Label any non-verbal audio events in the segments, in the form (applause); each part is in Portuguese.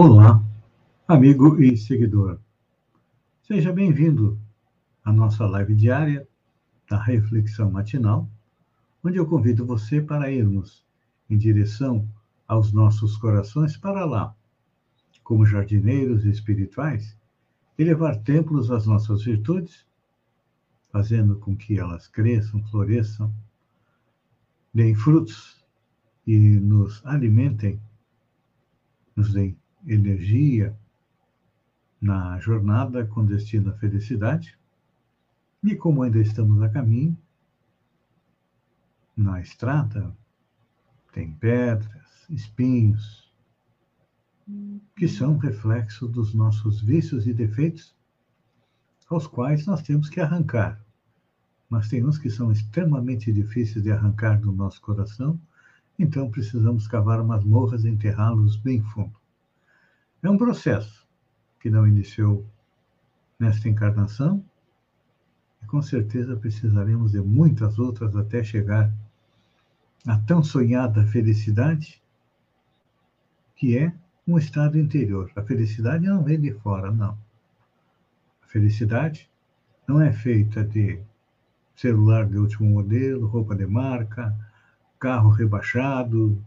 Olá, amigo e seguidor. Seja bem-vindo à nossa live diária da Reflexão Matinal, onde eu convido você para irmos em direção aos nossos corações para lá, como jardineiros espirituais, e levar templos às nossas virtudes, fazendo com que elas cresçam, floresçam, deem frutos e nos alimentem, nos deem energia na jornada com destino à felicidade. E como ainda estamos a caminho, na estrada tem pedras, espinhos, que são reflexo dos nossos vícios e defeitos, aos quais nós temos que arrancar. Mas tem uns que são extremamente difíceis de arrancar do nosso coração, então precisamos cavar masmorras e enterrá-los bem fundo. É um processo que não iniciou nesta encarnação e com certeza precisaremos de muitas outras até chegar à tão sonhada felicidade, que é um estado interior. A felicidade não vem de fora, não. A felicidade não é feita de celular de último modelo, roupa de marca, carro rebaixado,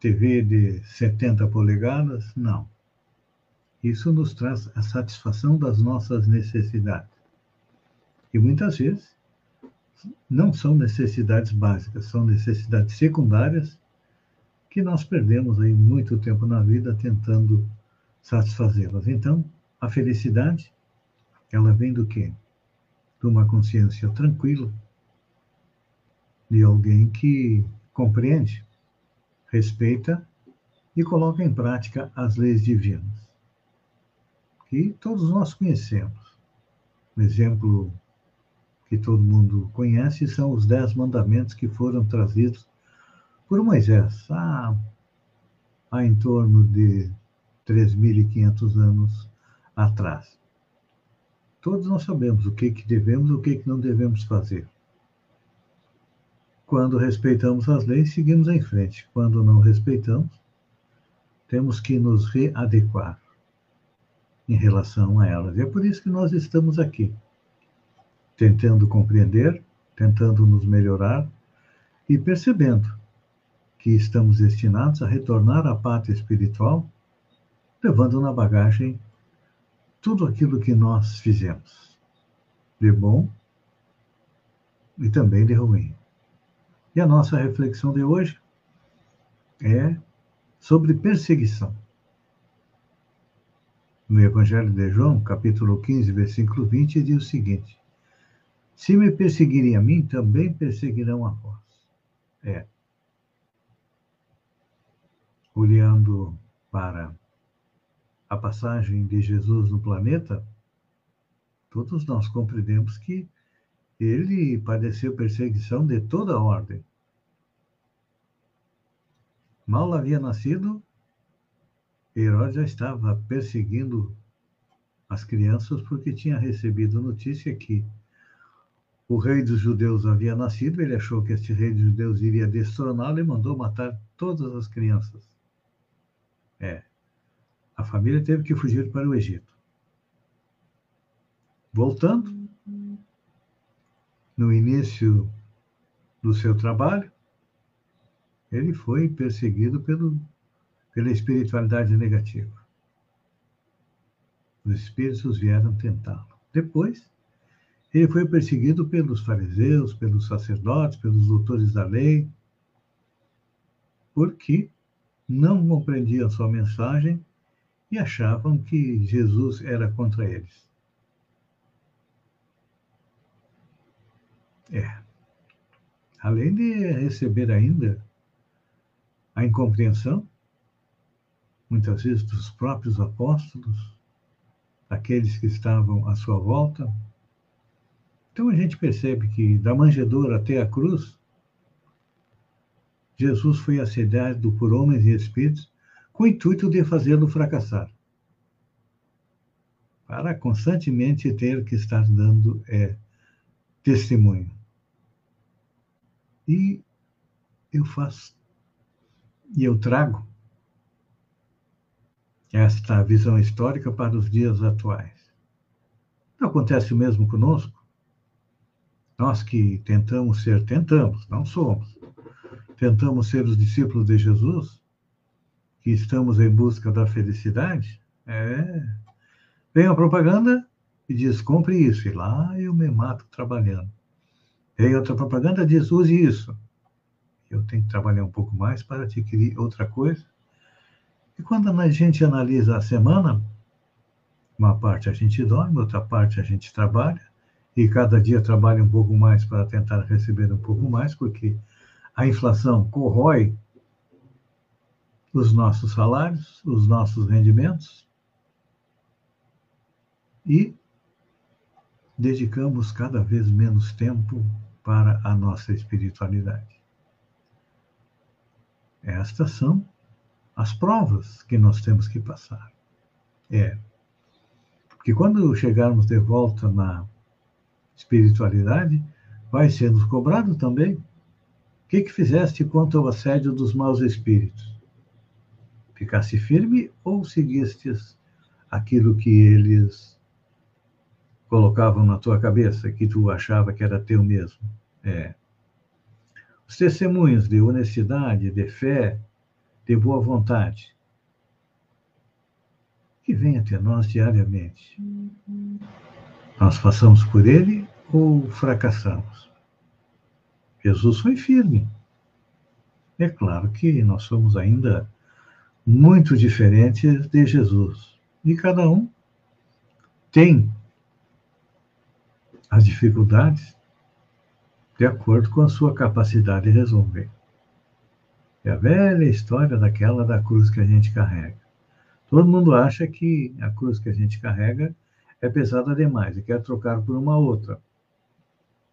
TV de 70 polegadas, não. Isso nos traz a satisfação das nossas necessidades. E muitas vezes não são necessidades básicas, são necessidades secundárias que nós perdemos aí muito tempo na vida tentando satisfazê-las. Então, a felicidade, ela vem do quê? De uma consciência tranquila, de alguém que compreende respeita e coloca em prática as leis divinas, que todos nós conhecemos. Um exemplo que todo mundo conhece são os dez mandamentos que foram trazidos por Moisés há, há em torno de 3.500 anos atrás. Todos nós sabemos o que, que devemos e o que, que não devemos fazer. Quando respeitamos as leis, seguimos em frente. Quando não respeitamos, temos que nos readequar em relação a elas. E é por isso que nós estamos aqui, tentando compreender, tentando nos melhorar e percebendo que estamos destinados a retornar à pátria espiritual, levando na bagagem tudo aquilo que nós fizemos, de bom e também de ruim. E a nossa reflexão de hoje é sobre perseguição. No Evangelho de João, capítulo 15, versículo 20, diz o seguinte: Se me perseguirem a mim, também perseguirão a vós. É. Olhando para a passagem de Jesus no planeta, todos nós compreendemos que ele padeceu perseguição de toda ordem. Mal havia nascido, Herodes já estava perseguindo as crianças porque tinha recebido notícia que o rei dos judeus havia nascido, ele achou que este rei dos judeus iria destroná-lo e mandou matar todas as crianças. É. A família teve que fugir para o Egito. Voltando, no início do seu trabalho, ele foi perseguido pelo, pela espiritualidade negativa. Os espíritos vieram tentá-lo. Depois, ele foi perseguido pelos fariseus, pelos sacerdotes, pelos doutores da lei, porque não compreendiam sua mensagem e achavam que Jesus era contra eles. É. Além de receber ainda a incompreensão muitas vezes dos próprios apóstolos, daqueles que estavam à sua volta. Então a gente percebe que da manjedoura até a cruz, Jesus foi assediado por homens e espíritos com o intuito de fazê-lo fracassar. Para constantemente ter que estar dando é, testemunho. E eu faço, e eu trago esta visão histórica para os dias atuais. Acontece o mesmo conosco? Nós que tentamos ser, tentamos, não somos, tentamos ser os discípulos de Jesus, que estamos em busca da felicidade, é. Vem a propaganda e diz: compre isso, e lá eu me mato trabalhando. Vem outra propaganda diz: use isso. Eu tenho que trabalhar um pouco mais para adquirir outra coisa e quando a gente analisa a semana, uma parte a gente dorme, outra parte a gente trabalha, e cada dia trabalha um pouco mais para tentar receber um pouco mais, porque a inflação corrói os nossos salários, os nossos rendimentos, e dedicamos cada vez menos tempo para a nossa espiritualidade. Estas são as provas que nós temos que passar. É. Porque quando chegarmos de volta na espiritualidade, vai ser nos cobrado também. O que, que fizeste quanto ao assédio dos maus espíritos? Ficaste firme ou seguistes aquilo que eles colocavam na tua cabeça, que tu achava que era teu mesmo? É. Os testemunhos de honestidade, de fé, de boa vontade, que venha até nós diariamente. Nós passamos por ele ou fracassamos? Jesus foi firme. É claro que nós somos ainda muito diferentes de Jesus. E cada um tem as dificuldades de acordo com a sua capacidade de resolver. É a velha história daquela da cruz que a gente carrega. Todo mundo acha que a cruz que a gente carrega é pesada demais e quer trocar por uma outra.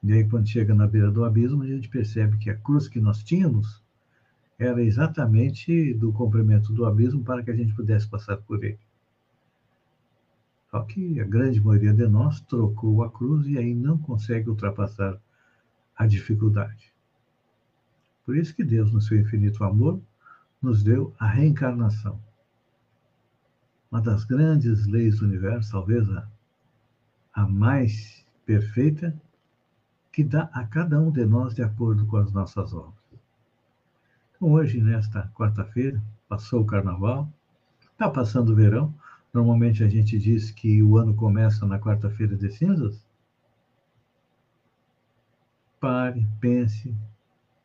E aí, quando chega na beira do abismo, a gente percebe que a cruz que nós tínhamos era exatamente do comprimento do abismo para que a gente pudesse passar por ele. Só que a grande maioria de nós trocou a cruz e aí não consegue ultrapassar a dificuldade. Por isso que Deus, no seu infinito amor, nos deu a reencarnação. Uma das grandes leis do universo, talvez a, a mais perfeita, que dá a cada um de nós de acordo com as nossas obras. Então, hoje, nesta quarta-feira, passou o carnaval, está passando o verão. Normalmente a gente diz que o ano começa na quarta-feira de cinzas. Pare, pense,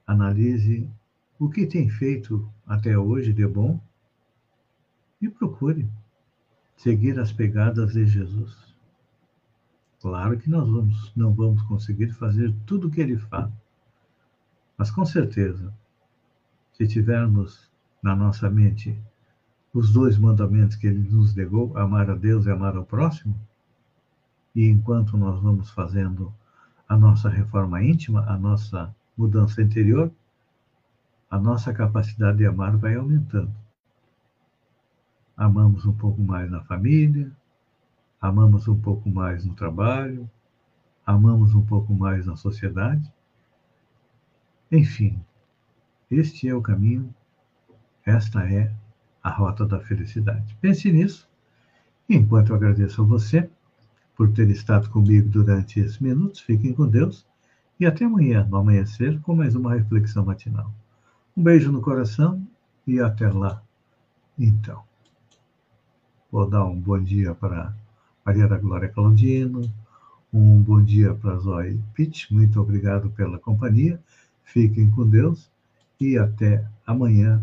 analise o que tem feito até hoje de bom e procure seguir as pegadas de Jesus. Claro que nós vamos, não vamos conseguir fazer tudo o que ele faz, mas com certeza, se tivermos na nossa mente os dois mandamentos que ele nos legou, amar a Deus e amar ao próximo, e enquanto nós vamos fazendo a nossa reforma íntima, a nossa mudança interior, a nossa capacidade de amar vai aumentando. Amamos um pouco mais na família, amamos um pouco mais no trabalho, amamos um pouco mais na sociedade. Enfim, este é o caminho, esta é a rota da felicidade. Pense nisso. Enquanto eu agradeço a você por ter estado comigo durante esses minutos, fiquem com Deus e até amanhã, no amanhecer, com mais uma reflexão matinal. Um beijo no coração e até lá. Então, vou dar um bom dia para Maria da Glória Claudino, um bom dia para Zoe Pitt, muito obrigado pela companhia, fiquem com Deus e até amanhã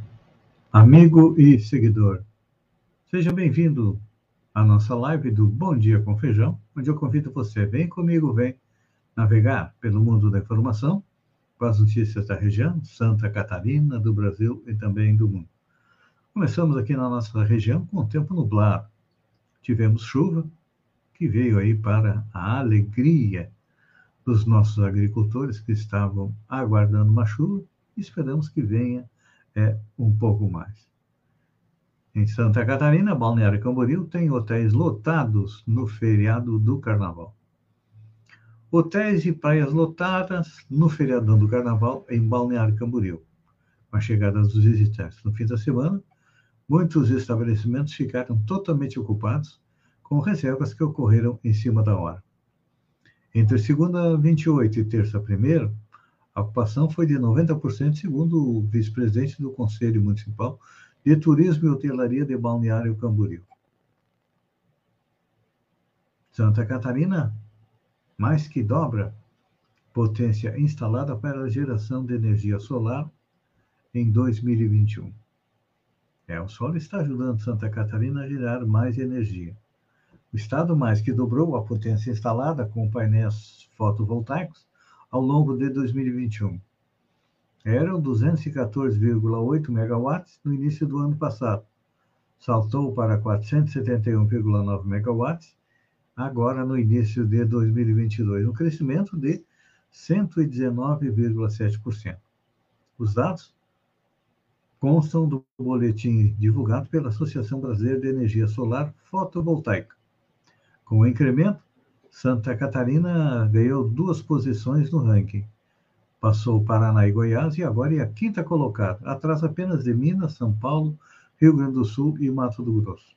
amigo e seguidor. Seja bem-vindo à nossa live do Bom Dia com Feijão, onde eu convido você, vem comigo, vem navegar pelo mundo da informação com as notícias da região, Santa Catarina, do Brasil e também do mundo. Começamos aqui na nossa região com o tempo nublado. Tivemos chuva, que veio aí para a alegria dos nossos agricultores que estavam aguardando uma chuva. Esperamos que venha é um pouco mais. Em Santa Catarina, Balneário Camboriú tem hotéis lotados no feriado do Carnaval. Hotéis e praias lotadas no feriadão do Carnaval em Balneário Camboriú. Com a chegada dos visitantes no fim da semana, muitos estabelecimentos ficaram totalmente ocupados com reservas que ocorreram em cima da hora. Entre segunda 28 e terça 1 a ocupação foi de 90%, segundo o vice-presidente do Conselho Municipal de Turismo e Hotelaria de Balneário Camboriú. Santa Catarina, mais que dobra potência instalada para a geração de energia solar em 2021. É, o sol está ajudando Santa Catarina a gerar mais energia. O estado mais que dobrou a potência instalada com painéis fotovoltaicos ao longo de 2021. Eram 214,8 megawatts no início do ano passado. Saltou para 471,9 megawatts agora no início de 2022, um crescimento de 119,7%. Os dados constam do boletim divulgado pela Associação Brasileira de Energia Solar Fotovoltaica. Com o incremento, Santa Catarina ganhou duas posições no ranking. Passou Paraná e Goiás e agora é a quinta colocada, atrás apenas de Minas, São Paulo, Rio Grande do Sul e Mato do Grosso.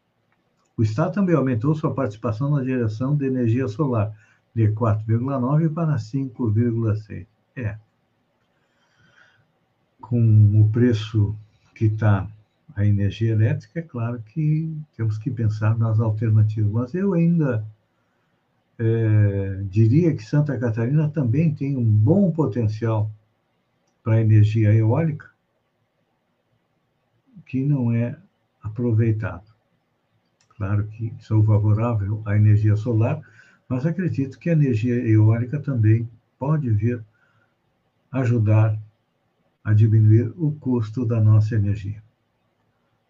O Estado também aumentou sua participação na geração de energia solar, de 4,9 para 5,6. É. Com o preço que está a energia elétrica, é claro que temos que pensar nas alternativas. Mas eu ainda é, diria que Santa Catarina também tem um bom potencial para energia eólica que não é aproveitado. Claro que sou favorável à energia solar, mas acredito que a energia eólica também pode vir ajudar a diminuir o custo da nossa energia.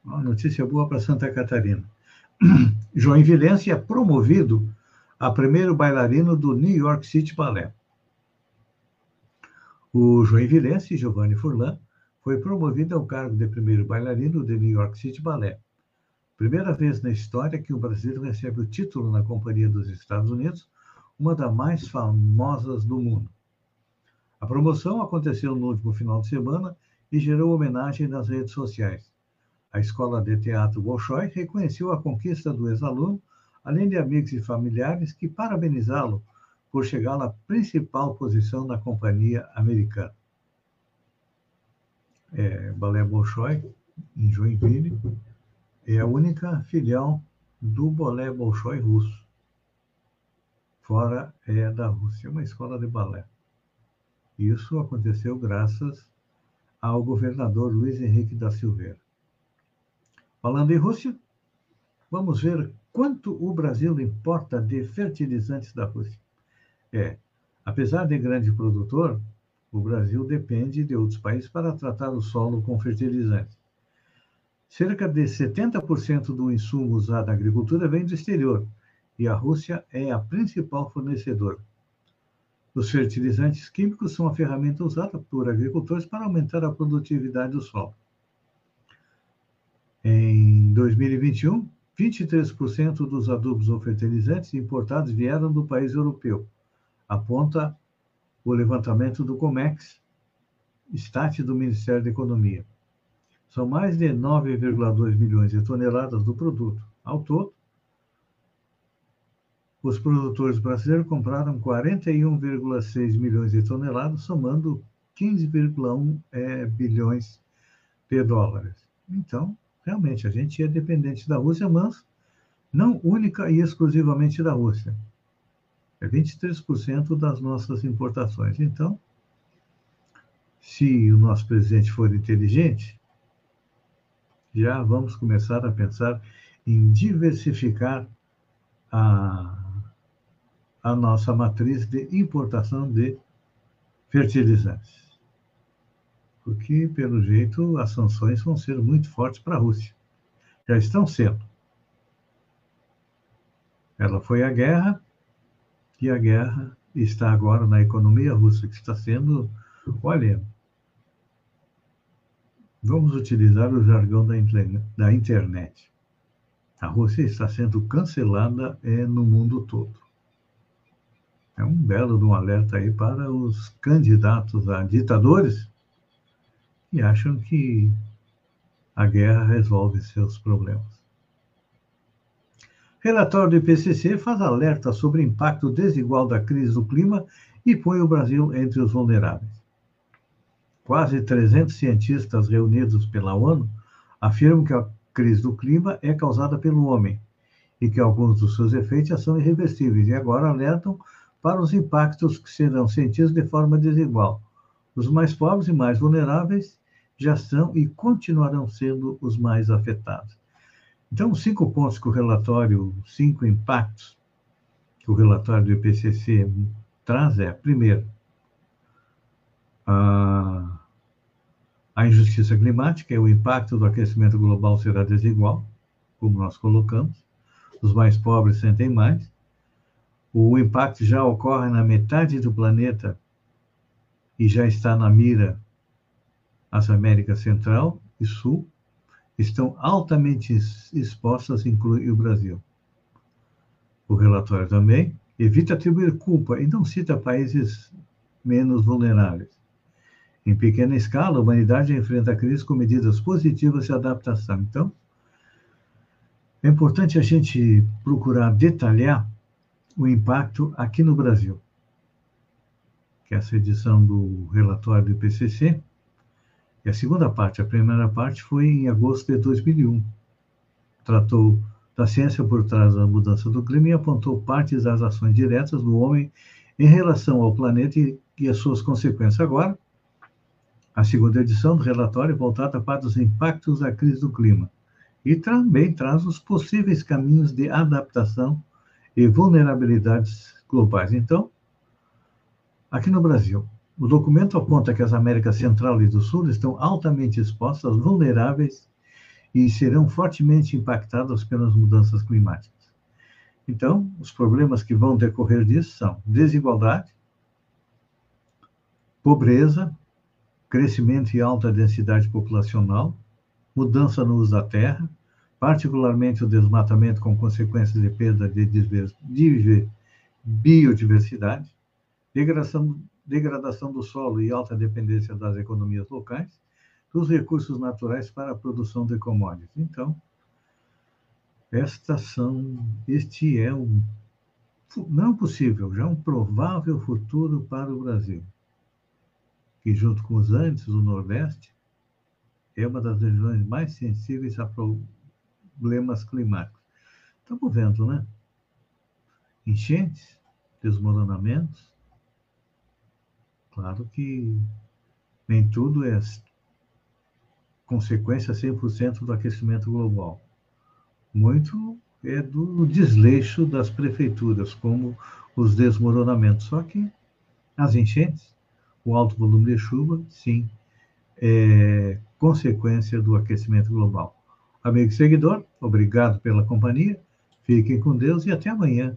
Uma notícia boa para Santa Catarina. (clears throat) Joinvilense é promovido a primeiro bailarino do New York City Ballet. O joinvilense Giovanni Furlan foi promovido ao cargo de primeiro bailarino do New York City Ballet. Primeira vez na história que um brasileiro recebe o título na Companhia dos Estados Unidos, uma das mais famosas do mundo. A promoção aconteceu no último final de semana e gerou homenagem nas redes sociais. A Escola de Teatro Bolshoi reconheceu a conquista do ex-aluno além de amigos e familiares que parabenizá-lo por chegar na principal posição na companhia americana. É, Balé Bolshoi, em Joinville, é a única filial do Balé Bolshoi russo. Fora é da Rússia, uma escola de balé. Isso aconteceu graças ao governador Luiz Henrique da Silveira. Falando em Rússia, vamos ver quanto o Brasil importa de fertilizantes da Rússia. É, apesar de grande produtor, o Brasil depende de outros países para tratar o solo com fertilizantes. Cerca de 70% do insumo usado na agricultura vem do exterior e a Rússia é a principal fornecedora. Os fertilizantes químicos são a ferramenta usada por agricultores para aumentar a produtividade do solo. Em 2021, 23% dos adubos ou fertilizantes importados vieram do país europeu, aponta o levantamento do COMEX, Stat do Ministério da Economia. São mais de 9,2 milhões de toneladas do produto. Ao todo, os produtores brasileiros compraram 41,6 milhões de toneladas, somando 15,1 é, bilhões de dólares. Então, realmente, a gente é dependente da Rússia, mas não única e exclusivamente da Rússia. É 23% das nossas importações. Então, se o nosso presidente for inteligente, já vamos começar a pensar em diversificar a, a nossa matriz de importação de fertilizantes. Porque, pelo jeito, as sanções vão ser muito fortes para a Rússia. Já estão sendo. Ela foi à guerra e a guerra está agora na economia russa, que está sendo, olha, vamos utilizar o jargão da internet. A Rússia está sendo cancelada é, no mundo todo. É um belo um alerta aí para os candidatos a ditadores que acham que a guerra resolve seus problemas. Relatório do IPCC faz alerta sobre o impacto desigual da crise do clima e põe o Brasil entre os vulneráveis. Quase 300 cientistas reunidos pela ONU afirmam que a crise do clima é causada pelo homem e que alguns dos seus efeitos são irreversíveis e agora alertam para os impactos que serão sentidos de forma desigual. Os mais pobres e mais vulneráveis já são e continuarão sendo os mais afetados. Então, cinco pontos que o relatório, cinco impactos que o relatório do IPCC traz é, primeiro, a, a injustiça climática, o impacto do aquecimento global será desigual, como nós colocamos, os mais pobres sentem mais, o impacto já ocorre na metade do planeta e já está na mira as Américas Central e Sul, estão altamente expostas, inclui o Brasil. O relatório também evita atribuir culpa e não cita países menos vulneráveis. Em pequena escala, a humanidade enfrenta a crise com medidas positivas de adaptação. Então, é importante a gente procurar detalhar o impacto aqui no Brasil. Que essa edição do relatório do IPCC e a segunda parte, a primeira parte, foi em agosto de 2001. Tratou da ciência por trás da mudança do clima e apontou partes das ações diretas do homem em relação ao planeta e, e as suas consequências. Agora, a segunda edição do relatório voltada para os impactos da crise do clima e também traz os possíveis caminhos de adaptação e vulnerabilidades globais. Então, aqui no Brasil, o documento aponta que as Américas Central e do Sul estão altamente expostas, vulneráveis e serão fortemente impactadas pelas mudanças climáticas. Então, os problemas que vão decorrer disso são desigualdade, pobreza, crescimento e alta densidade populacional, mudança no uso da terra, particularmente o desmatamento com consequências de perda de biodiversidade, degradação degradação do solo e alta dependência das economias locais, dos recursos naturais para a produção de commodities. Então, estas são, este é um, não possível, já é um provável futuro para o Brasil, que junto com os Andes, o Nordeste, é uma das regiões mais sensíveis a problemas climáticos. Estamos vendo, né? Enchentes, desmoronamentos, Claro que nem tudo é consequência 100% do aquecimento global. Muito é do desleixo das prefeituras, como os desmoronamentos. Só que as enchentes, o alto volume de chuva, sim, é consequência do aquecimento global. Amigo seguidor, obrigado pela companhia. Fiquem com Deus e até amanhã